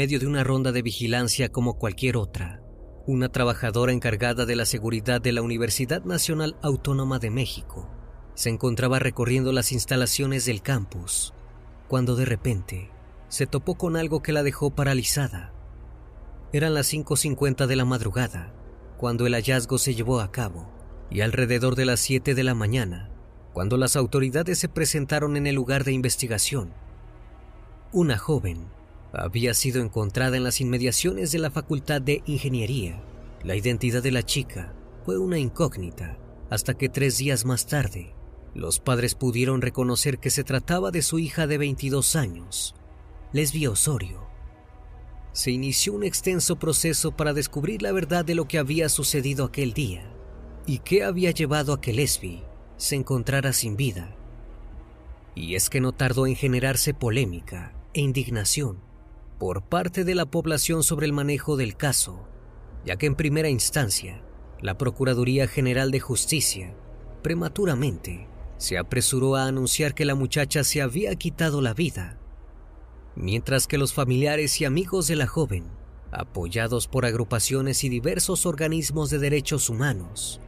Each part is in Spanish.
Medio de una ronda de vigilancia como cualquier otra, una trabajadora encargada de la seguridad de la Universidad Nacional Autónoma de México se encontraba recorriendo las instalaciones del campus cuando de repente se topó con algo que la dejó paralizada. Eran las 5.50 de la madrugada cuando el hallazgo se llevó a cabo y alrededor de las 7 de la mañana, cuando las autoridades se presentaron en el lugar de investigación, una joven había sido encontrada en las inmediaciones de la Facultad de Ingeniería. La identidad de la chica fue una incógnita hasta que tres días más tarde los padres pudieron reconocer que se trataba de su hija de 22 años, Lesbia Osorio. Se inició un extenso proceso para descubrir la verdad de lo que había sucedido aquel día y qué había llevado a que Lesbi se encontrara sin vida. Y es que no tardó en generarse polémica e indignación por parte de la población sobre el manejo del caso, ya que en primera instancia, la Procuraduría General de Justicia prematuramente se apresuró a anunciar que la muchacha se había quitado la vida, mientras que los familiares y amigos de la joven, apoyados por agrupaciones y diversos organismos de derechos humanos,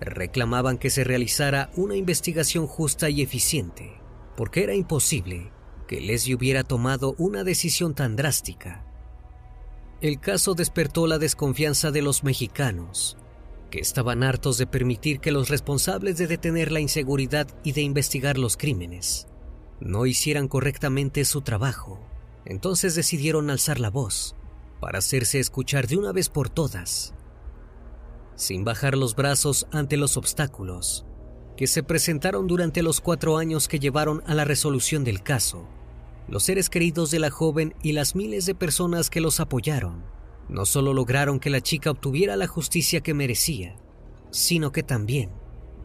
reclamaban que se realizara una investigación justa y eficiente, porque era imposible que Leslie hubiera tomado una decisión tan drástica. El caso despertó la desconfianza de los mexicanos, que estaban hartos de permitir que los responsables de detener la inseguridad y de investigar los crímenes no hicieran correctamente su trabajo. Entonces decidieron alzar la voz para hacerse escuchar de una vez por todas, sin bajar los brazos ante los obstáculos que se presentaron durante los cuatro años que llevaron a la resolución del caso. Los seres queridos de la joven y las miles de personas que los apoyaron no solo lograron que la chica obtuviera la justicia que merecía, sino que también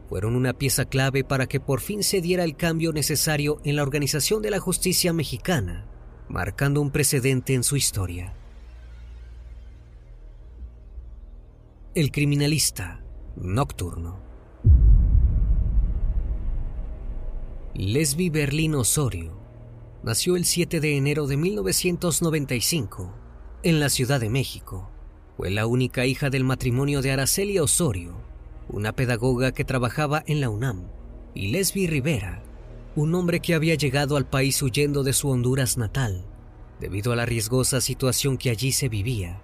fueron una pieza clave para que por fin se diera el cambio necesario en la organización de la justicia mexicana, marcando un precedente en su historia. El criminalista nocturno. Lesbi Berlín Osorio nació el 7 de enero de 1995 en la Ciudad de México. Fue la única hija del matrimonio de Araceli Osorio, una pedagoga que trabajaba en la UNAM, y Lesbi Rivera, un hombre que había llegado al país huyendo de su Honduras natal, debido a la riesgosa situación que allí se vivía.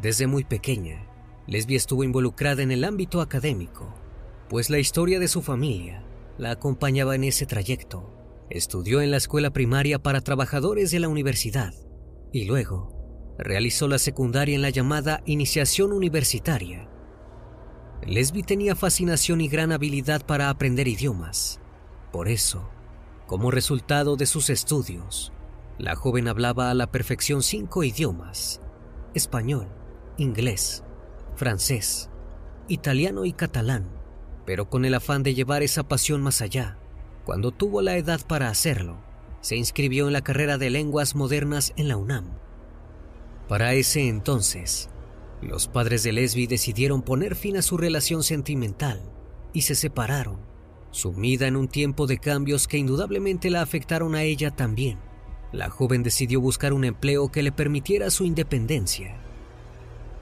Desde muy pequeña, Lesbi estuvo involucrada en el ámbito académico, pues la historia de su familia la acompañaba en ese trayecto. Estudió en la escuela primaria para trabajadores de la universidad y luego realizó la secundaria en la llamada iniciación universitaria. Lesbi tenía fascinación y gran habilidad para aprender idiomas. Por eso, como resultado de sus estudios, la joven hablaba a la perfección cinco idiomas, español, inglés, francés, italiano y catalán, pero con el afán de llevar esa pasión más allá. Cuando tuvo la edad para hacerlo, se inscribió en la carrera de lenguas modernas en la UNAM. Para ese entonces, los padres de Lesbi decidieron poner fin a su relación sentimental y se separaron, sumida en un tiempo de cambios que indudablemente la afectaron a ella también. La joven decidió buscar un empleo que le permitiera su independencia.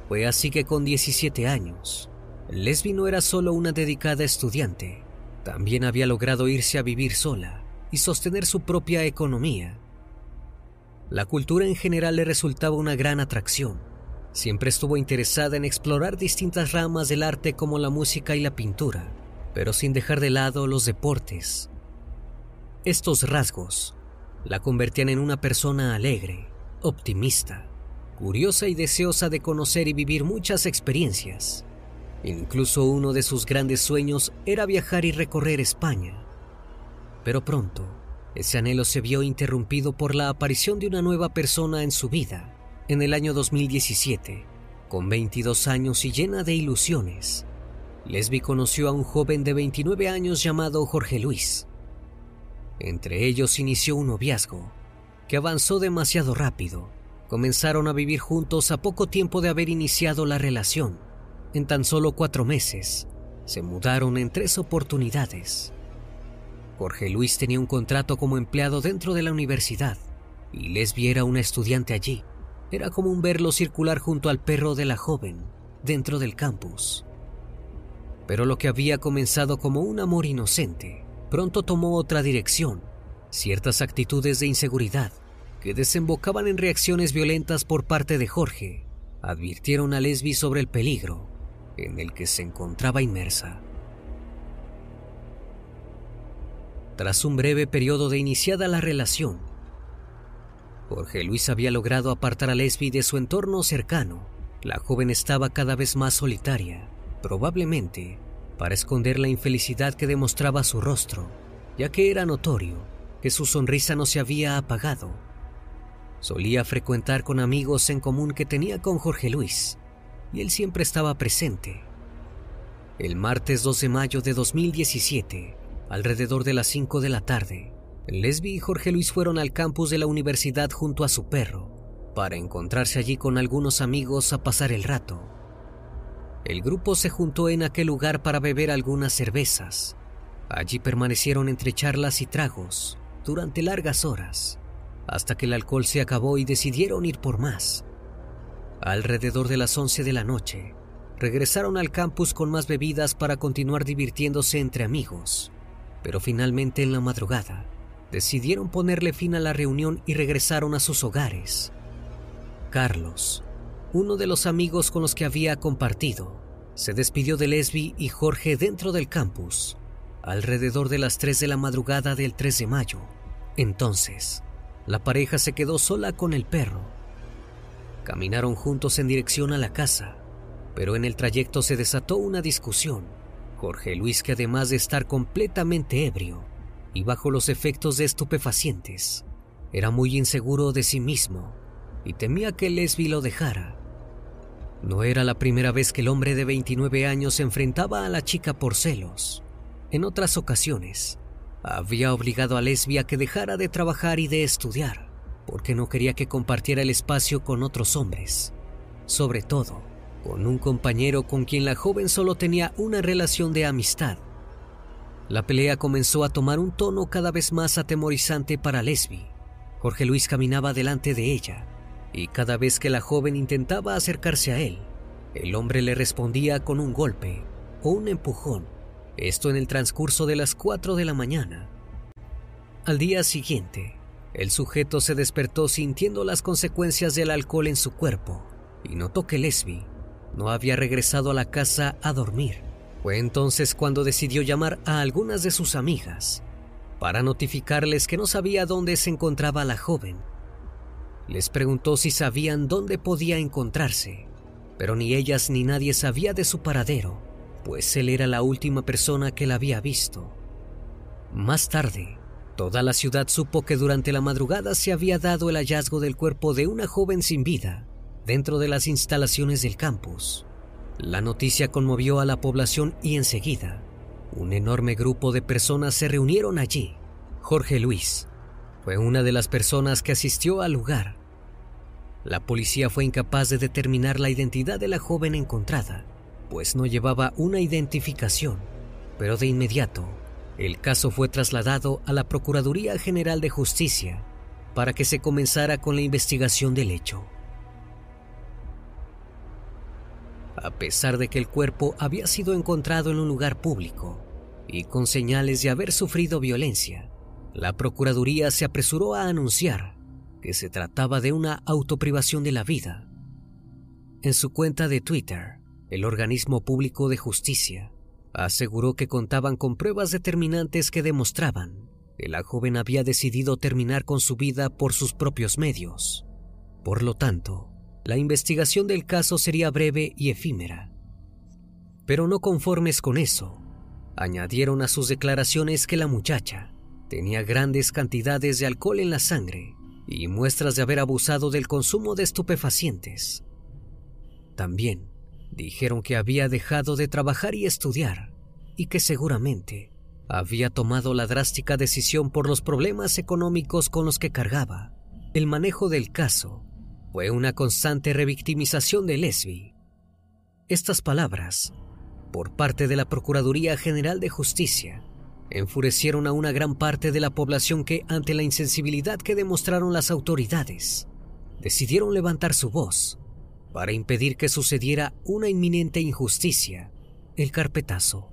Fue así que con 17 años, Lesbi no era solo una dedicada estudiante, también había logrado irse a vivir sola y sostener su propia economía. La cultura en general le resultaba una gran atracción. Siempre estuvo interesada en explorar distintas ramas del arte como la música y la pintura, pero sin dejar de lado los deportes. Estos rasgos la convertían en una persona alegre, optimista, curiosa y deseosa de conocer y vivir muchas experiencias. Incluso uno de sus grandes sueños era viajar y recorrer España. Pero pronto, ese anhelo se vio interrumpido por la aparición de una nueva persona en su vida, en el año 2017, con 22 años y llena de ilusiones. Lesbi conoció a un joven de 29 años llamado Jorge Luis. Entre ellos inició un noviazgo que avanzó demasiado rápido. Comenzaron a vivir juntos a poco tiempo de haber iniciado la relación en tan solo cuatro meses, se mudaron en tres oportunidades. Jorge Luis tenía un contrato como empleado dentro de la universidad y Lesbi era una estudiante allí. Era común verlo circular junto al perro de la joven dentro del campus. Pero lo que había comenzado como un amor inocente pronto tomó otra dirección, ciertas actitudes de inseguridad que desembocaban en reacciones violentas por parte de Jorge advirtieron a Lesbi sobre el peligro en el que se encontraba inmersa. Tras un breve periodo de iniciada la relación, Jorge Luis había logrado apartar a Lesbi de su entorno cercano. La joven estaba cada vez más solitaria, probablemente para esconder la infelicidad que demostraba su rostro, ya que era notorio que su sonrisa no se había apagado. Solía frecuentar con amigos en común que tenía con Jorge Luis, y él siempre estaba presente. El martes 12 de mayo de 2017, alrededor de las 5 de la tarde, Lesbi y Jorge Luis fueron al campus de la universidad junto a su perro para encontrarse allí con algunos amigos a pasar el rato. El grupo se juntó en aquel lugar para beber algunas cervezas. Allí permanecieron entre charlas y tragos durante largas horas, hasta que el alcohol se acabó y decidieron ir por más. Alrededor de las 11 de la noche, regresaron al campus con más bebidas para continuar divirtiéndose entre amigos, pero finalmente en la madrugada decidieron ponerle fin a la reunión y regresaron a sus hogares. Carlos, uno de los amigos con los que había compartido, se despidió de Lesbi y Jorge dentro del campus, alrededor de las 3 de la madrugada del 3 de mayo. Entonces, la pareja se quedó sola con el perro Caminaron juntos en dirección a la casa, pero en el trayecto se desató una discusión. Jorge Luis, que además de estar completamente ebrio y bajo los efectos de estupefacientes, era muy inseguro de sí mismo y temía que Lesbi lo dejara. No era la primera vez que el hombre de 29 años se enfrentaba a la chica por celos. En otras ocasiones, había obligado a Lesbi a que dejara de trabajar y de estudiar porque no quería que compartiera el espacio con otros hombres, sobre todo con un compañero con quien la joven solo tenía una relación de amistad. La pelea comenzó a tomar un tono cada vez más atemorizante para Lesbi. Jorge Luis caminaba delante de ella y cada vez que la joven intentaba acercarse a él, el hombre le respondía con un golpe o un empujón, esto en el transcurso de las 4 de la mañana. Al día siguiente, el sujeto se despertó sintiendo las consecuencias del alcohol en su cuerpo y notó que Lesbi no había regresado a la casa a dormir. Fue entonces cuando decidió llamar a algunas de sus amigas para notificarles que no sabía dónde se encontraba la joven. Les preguntó si sabían dónde podía encontrarse, pero ni ellas ni nadie sabía de su paradero, pues él era la última persona que la había visto. Más tarde, toda la ciudad supo que durante la madrugada se había dado el hallazgo del cuerpo de una joven sin vida dentro de las instalaciones del campus. La noticia conmovió a la población y enseguida un enorme grupo de personas se reunieron allí. Jorge Luis fue una de las personas que asistió al lugar. La policía fue incapaz de determinar la identidad de la joven encontrada, pues no llevaba una identificación, pero de inmediato el caso fue trasladado a la Procuraduría General de Justicia para que se comenzara con la investigación del hecho. A pesar de que el cuerpo había sido encontrado en un lugar público y con señales de haber sufrido violencia, la Procuraduría se apresuró a anunciar que se trataba de una autoprivación de la vida. En su cuenta de Twitter, el organismo público de justicia aseguró que contaban con pruebas determinantes que demostraban que la joven había decidido terminar con su vida por sus propios medios. Por lo tanto, la investigación del caso sería breve y efímera. Pero no conformes con eso, añadieron a sus declaraciones que la muchacha tenía grandes cantidades de alcohol en la sangre y muestras de haber abusado del consumo de estupefacientes. También dijeron que había dejado de trabajar y estudiar y que seguramente había tomado la drástica decisión por los problemas económicos con los que cargaba. El manejo del caso fue una constante revictimización de Lesbi. Estas palabras, por parte de la Procuraduría General de Justicia, enfurecieron a una gran parte de la población que, ante la insensibilidad que demostraron las autoridades, decidieron levantar su voz para impedir que sucediera una inminente injusticia, el carpetazo.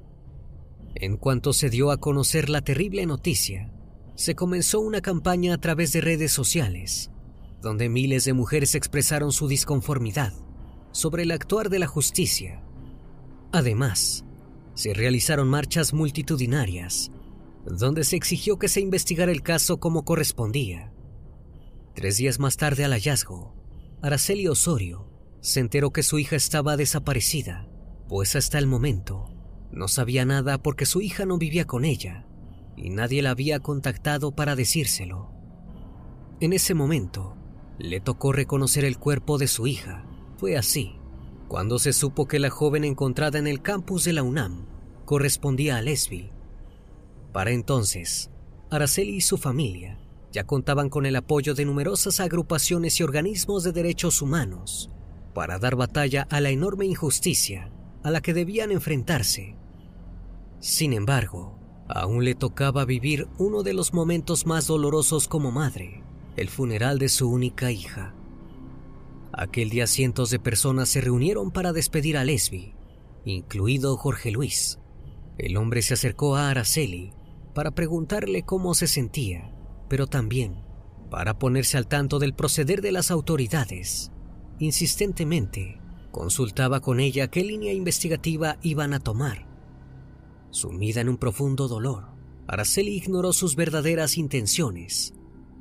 En cuanto se dio a conocer la terrible noticia, se comenzó una campaña a través de redes sociales donde miles de mujeres expresaron su disconformidad sobre el actuar de la justicia. Además, se realizaron marchas multitudinarias, donde se exigió que se investigara el caso como correspondía. Tres días más tarde al hallazgo, Araceli Osorio se enteró que su hija estaba desaparecida, pues hasta el momento no sabía nada porque su hija no vivía con ella y nadie la había contactado para decírselo. En ese momento, le tocó reconocer el cuerpo de su hija. Fue así, cuando se supo que la joven encontrada en el campus de la UNAM correspondía a Lesbi. Para entonces, Araceli y su familia ya contaban con el apoyo de numerosas agrupaciones y organismos de derechos humanos para dar batalla a la enorme injusticia a la que debían enfrentarse. Sin embargo, aún le tocaba vivir uno de los momentos más dolorosos como madre el funeral de su única hija. Aquel día cientos de personas se reunieron para despedir a Lesbi, incluido Jorge Luis. El hombre se acercó a Araceli para preguntarle cómo se sentía, pero también para ponerse al tanto del proceder de las autoridades. Insistentemente, consultaba con ella qué línea investigativa iban a tomar. Sumida en un profundo dolor, Araceli ignoró sus verdaderas intenciones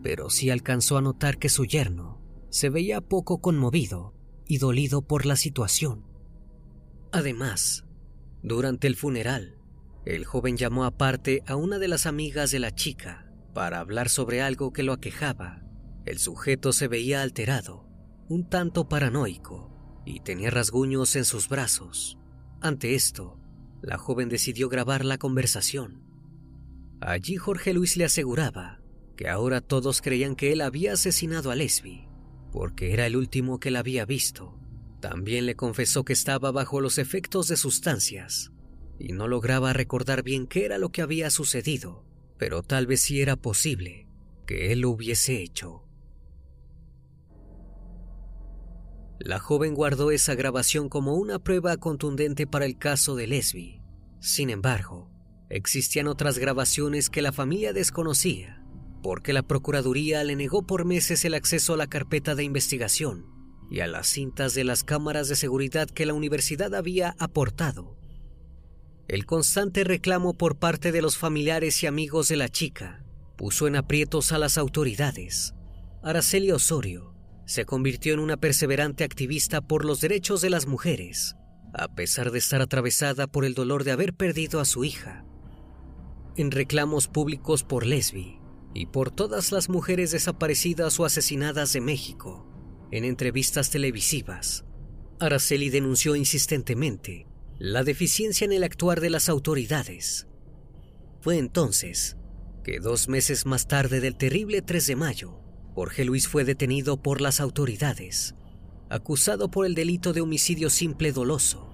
pero sí alcanzó a notar que su yerno se veía poco conmovido y dolido por la situación. Además, durante el funeral, el joven llamó aparte a una de las amigas de la chica para hablar sobre algo que lo aquejaba. El sujeto se veía alterado, un tanto paranoico, y tenía rasguños en sus brazos. Ante esto, la joven decidió grabar la conversación. Allí Jorge Luis le aseguraba que ahora todos creían que él había asesinado a Lesbi, porque era el último que la había visto. También le confesó que estaba bajo los efectos de sustancias y no lograba recordar bien qué era lo que había sucedido, pero tal vez sí era posible que él lo hubiese hecho. La joven guardó esa grabación como una prueba contundente para el caso de Lesbi. Sin embargo, existían otras grabaciones que la familia desconocía, porque la Procuraduría le negó por meses el acceso a la carpeta de investigación y a las cintas de las cámaras de seguridad que la universidad había aportado. El constante reclamo por parte de los familiares y amigos de la chica puso en aprietos a las autoridades. Araceli Osorio se convirtió en una perseverante activista por los derechos de las mujeres, a pesar de estar atravesada por el dolor de haber perdido a su hija. En reclamos públicos por Lesbi y por todas las mujeres desaparecidas o asesinadas de México, en entrevistas televisivas, Araceli denunció insistentemente la deficiencia en el actuar de las autoridades. Fue entonces que dos meses más tarde del terrible 3 de mayo, Jorge Luis fue detenido por las autoridades, acusado por el delito de homicidio simple doloso.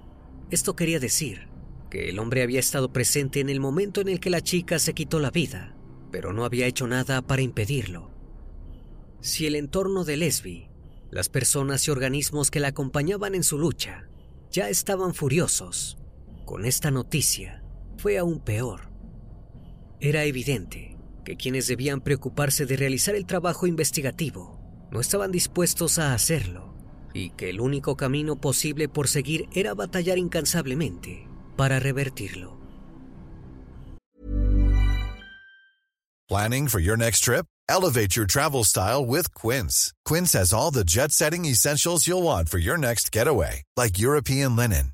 Esto quería decir que el hombre había estado presente en el momento en el que la chica se quitó la vida, pero no había hecho nada para impedirlo. Si el entorno de Lesbi, las personas y organismos que la acompañaban en su lucha, ya estaban furiosos, con esta noticia fue aún peor. Era evidente que quienes debían preocuparse de realizar el trabajo investigativo no estaban dispuestos a hacerlo y que el único camino posible por seguir era batallar incansablemente para revertirlo. Planning for your next trip? Elevate your travel style with Quince. Quince has all the jet-setting essentials you'll want for your next getaway, like European linen,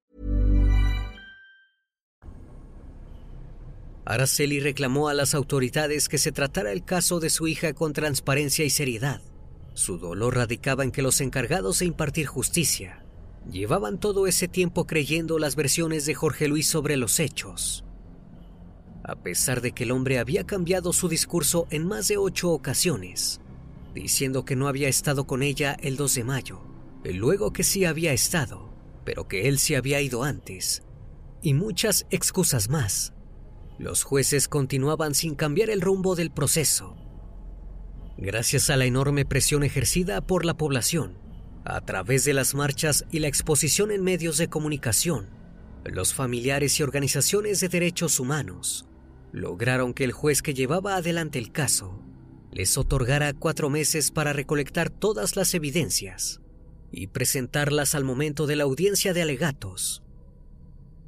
Araceli reclamó a las autoridades que se tratara el caso de su hija con transparencia y seriedad. Su dolor radicaba en que los encargados de impartir justicia llevaban todo ese tiempo creyendo las versiones de Jorge Luis sobre los hechos. A pesar de que el hombre había cambiado su discurso en más de ocho ocasiones, diciendo que no había estado con ella el 2 de mayo, luego que sí había estado, pero que él se había ido antes, y muchas excusas más. Los jueces continuaban sin cambiar el rumbo del proceso. Gracias a la enorme presión ejercida por la población, a través de las marchas y la exposición en medios de comunicación, los familiares y organizaciones de derechos humanos lograron que el juez que llevaba adelante el caso les otorgara cuatro meses para recolectar todas las evidencias y presentarlas al momento de la audiencia de alegatos.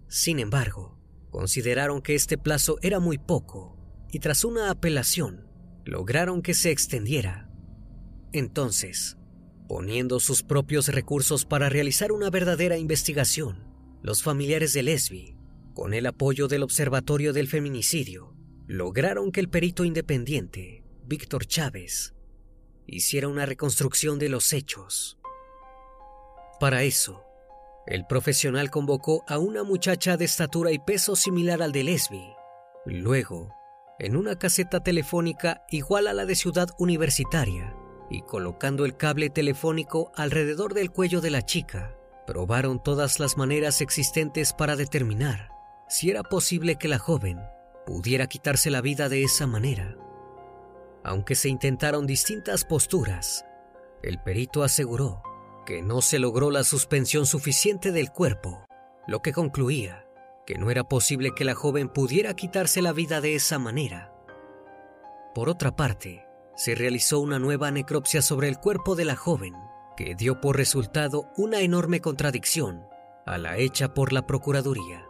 Sin embargo, consideraron que este plazo era muy poco y tras una apelación lograron que se extendiera. Entonces, poniendo sus propios recursos para realizar una verdadera investigación, los familiares de Lesbi, con el apoyo del Observatorio del Feminicidio, lograron que el perito independiente, Víctor Chávez, hiciera una reconstrucción de los hechos. Para eso, el profesional convocó a una muchacha de estatura y peso similar al de Lesbi. Luego, en una caseta telefónica igual a la de Ciudad Universitaria, y colocando el cable telefónico alrededor del cuello de la chica, probaron todas las maneras existentes para determinar si era posible que la joven pudiera quitarse la vida de esa manera. Aunque se intentaron distintas posturas, el perito aseguró que no se logró la suspensión suficiente del cuerpo, lo que concluía que no era posible que la joven pudiera quitarse la vida de esa manera. Por otra parte, se realizó una nueva necropsia sobre el cuerpo de la joven, que dio por resultado una enorme contradicción a la hecha por la Procuraduría.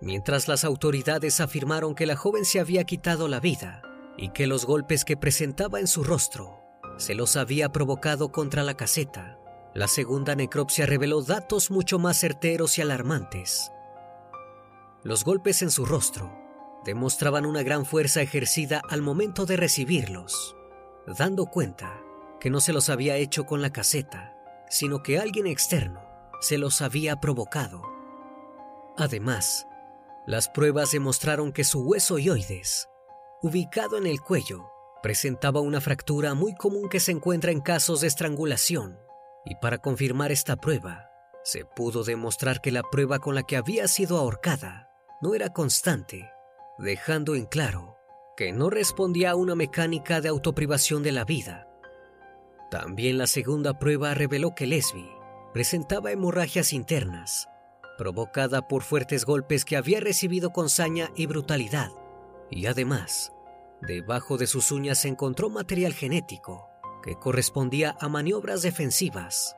mientras las autoridades afirmaron que la joven se había quitado la vida y que los golpes que presentaba en su rostro se los había provocado contra la caseta. La segunda necropsia reveló datos mucho más certeros y alarmantes. Los golpes en su rostro demostraban una gran fuerza ejercida al momento de recibirlos, dando cuenta que no se los había hecho con la caseta, sino que alguien externo se los había provocado. Además, las pruebas demostraron que su hueso ioides, ubicado en el cuello, presentaba una fractura muy común que se encuentra en casos de estrangulación, y para confirmar esta prueba, se pudo demostrar que la prueba con la que había sido ahorcada no era constante, dejando en claro que no respondía a una mecánica de autoprivación de la vida. También la segunda prueba reveló que Lesbi presentaba hemorragias internas, provocada por fuertes golpes que había recibido con saña y brutalidad, y además, debajo de sus uñas se encontró material genético que correspondía a maniobras defensivas.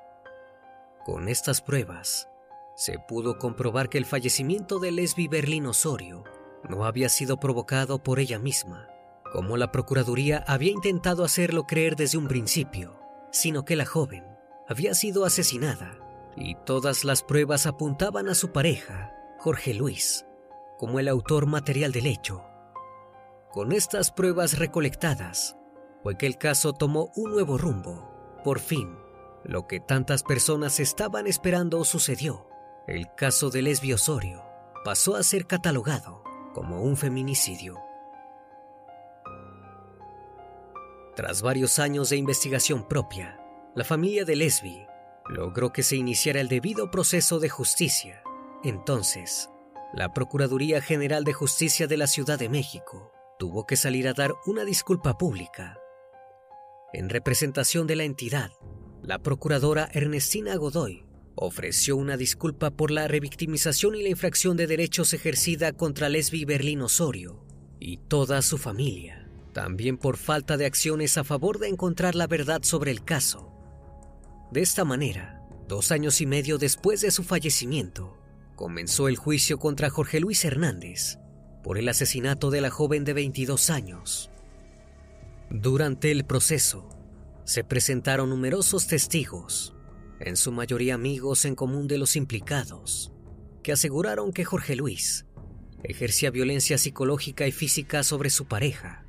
Con estas pruebas, se pudo comprobar que el fallecimiento de Lesbi Berlín Osorio no había sido provocado por ella misma, como la Procuraduría había intentado hacerlo creer desde un principio, sino que la joven había sido asesinada y todas las pruebas apuntaban a su pareja, Jorge Luis, como el autor material del hecho. Con estas pruebas recolectadas, fue que el caso tomó un nuevo rumbo. Por fin, lo que tantas personas estaban esperando sucedió. El caso de Lesbio Osorio pasó a ser catalogado como un feminicidio. Tras varios años de investigación propia, la familia de Lesbi logró que se iniciara el debido proceso de justicia. Entonces, la Procuraduría General de Justicia de la Ciudad de México tuvo que salir a dar una disculpa pública en representación de la entidad, la procuradora Ernestina Godoy ofreció una disculpa por la revictimización y la infracción de derechos ejercida contra Lesbi Berlín Osorio y toda su familia, también por falta de acciones a favor de encontrar la verdad sobre el caso. De esta manera, dos años y medio después de su fallecimiento, comenzó el juicio contra Jorge Luis Hernández por el asesinato de la joven de 22 años. Durante el proceso, se presentaron numerosos testigos, en su mayoría amigos en común de los implicados, que aseguraron que Jorge Luis ejercía violencia psicológica y física sobre su pareja.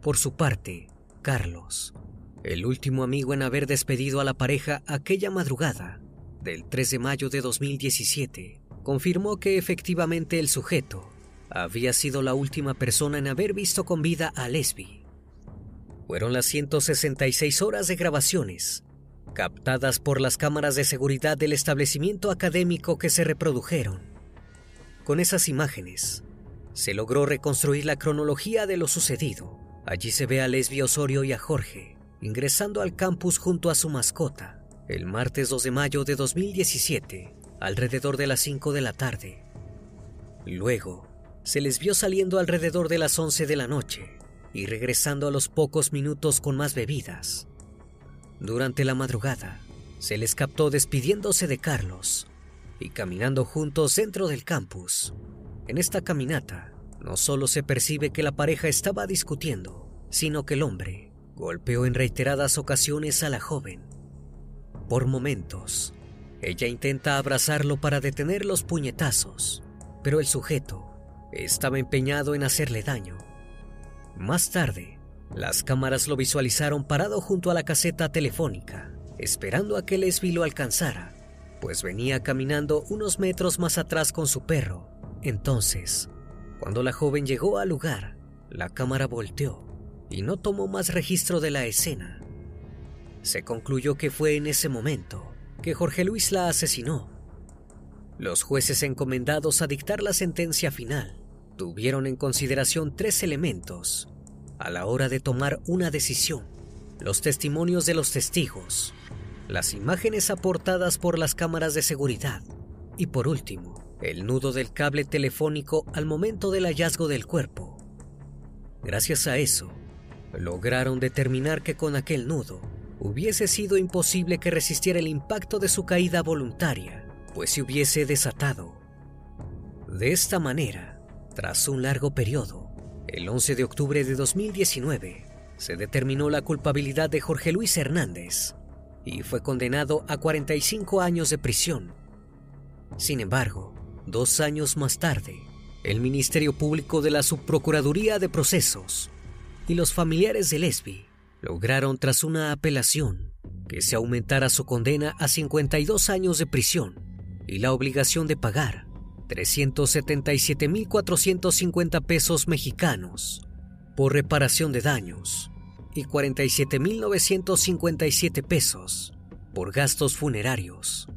Por su parte, Carlos, el último amigo en haber despedido a la pareja aquella madrugada del 3 de mayo de 2017, confirmó que efectivamente el sujeto había sido la última persona en haber visto con vida a Lesbi fueron las 166 horas de grabaciones, captadas por las cámaras de seguridad del establecimiento académico que se reprodujeron. Con esas imágenes, se logró reconstruir la cronología de lo sucedido. Allí se ve a Lesbia Osorio y a Jorge ingresando al campus junto a su mascota el martes 2 de mayo de 2017, alrededor de las 5 de la tarde. Luego, se les vio saliendo alrededor de las 11 de la noche y regresando a los pocos minutos con más bebidas. Durante la madrugada, se les captó despidiéndose de Carlos y caminando juntos dentro del campus. En esta caminata, no solo se percibe que la pareja estaba discutiendo, sino que el hombre golpeó en reiteradas ocasiones a la joven. Por momentos, ella intenta abrazarlo para detener los puñetazos, pero el sujeto estaba empeñado en hacerle daño más tarde, las cámaras lo visualizaron parado junto a la caseta telefónica, esperando a que Lesbi lo alcanzara, pues venía caminando unos metros más atrás con su perro. Entonces, cuando la joven llegó al lugar, la cámara volteó y no tomó más registro de la escena. Se concluyó que fue en ese momento que Jorge Luis la asesinó. Los jueces encomendados a dictar la sentencia final tuvieron en consideración tres elementos a la hora de tomar una decisión. Los testimonios de los testigos, las imágenes aportadas por las cámaras de seguridad y por último, el nudo del cable telefónico al momento del hallazgo del cuerpo. Gracias a eso, lograron determinar que con aquel nudo hubiese sido imposible que resistiera el impacto de su caída voluntaria, pues se hubiese desatado De esta manera, tras un largo periodo, el 11 de octubre de 2019, se determinó la culpabilidad de Jorge Luis Hernández y fue condenado a 45 años de prisión. Sin embargo, dos años más tarde, el Ministerio Público de la Subprocuraduría de Procesos y los familiares de Lesbi lograron tras una apelación que se aumentara su condena a 52 años de prisión y la obligación de pagar 377.450 pesos mexicanos por reparación de daños y 47.957 pesos por gastos funerarios.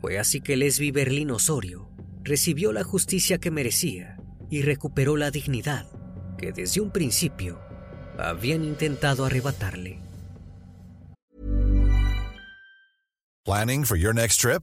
Fue así que Lesbi Berlín Osorio recibió la justicia que merecía y recuperó la dignidad que desde un principio habían intentado arrebatarle. Planning for your next trip?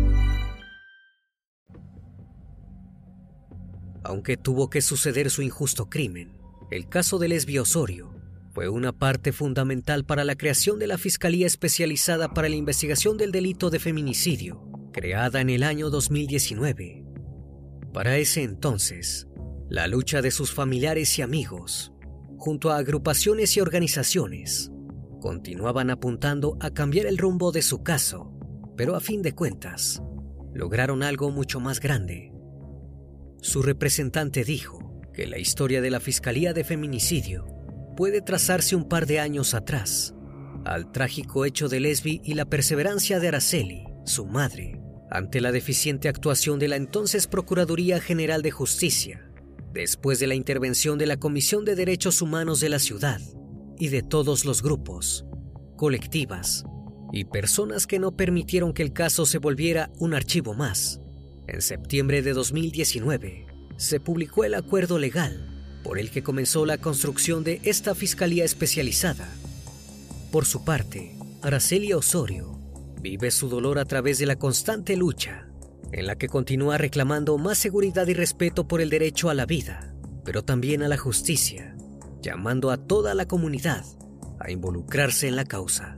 Aunque tuvo que suceder su injusto crimen, El caso del Lesbio Osorio fue una parte fundamental para la creación de la Fiscalía Especializada para la Investigación del Delito de Feminicidio, creada en el año 2019. Para ese entonces, la lucha de sus familiares y amigos, junto a agrupaciones y organizaciones, continuaban apuntando a cambiar el rumbo de su caso, pero a fin de cuentas, lograron algo mucho más grande. Su representante dijo, que la historia de la Fiscalía de Feminicidio puede trazarse un par de años atrás, al trágico hecho de Lesbi y la perseverancia de Araceli, su madre, ante la deficiente actuación de la entonces Procuraduría General de Justicia, después de la intervención de la Comisión de Derechos Humanos de la ciudad y de todos los grupos, colectivas y personas que no permitieron que el caso se volviera un archivo más. En septiembre de 2019, se publicó el acuerdo legal por el que comenzó la construcción de esta fiscalía especializada. Por su parte, Araceli Osorio vive su dolor a través de la constante lucha, en la que continúa reclamando más seguridad y respeto por el derecho a la vida, pero también a la justicia, llamando a toda la comunidad a involucrarse en la causa.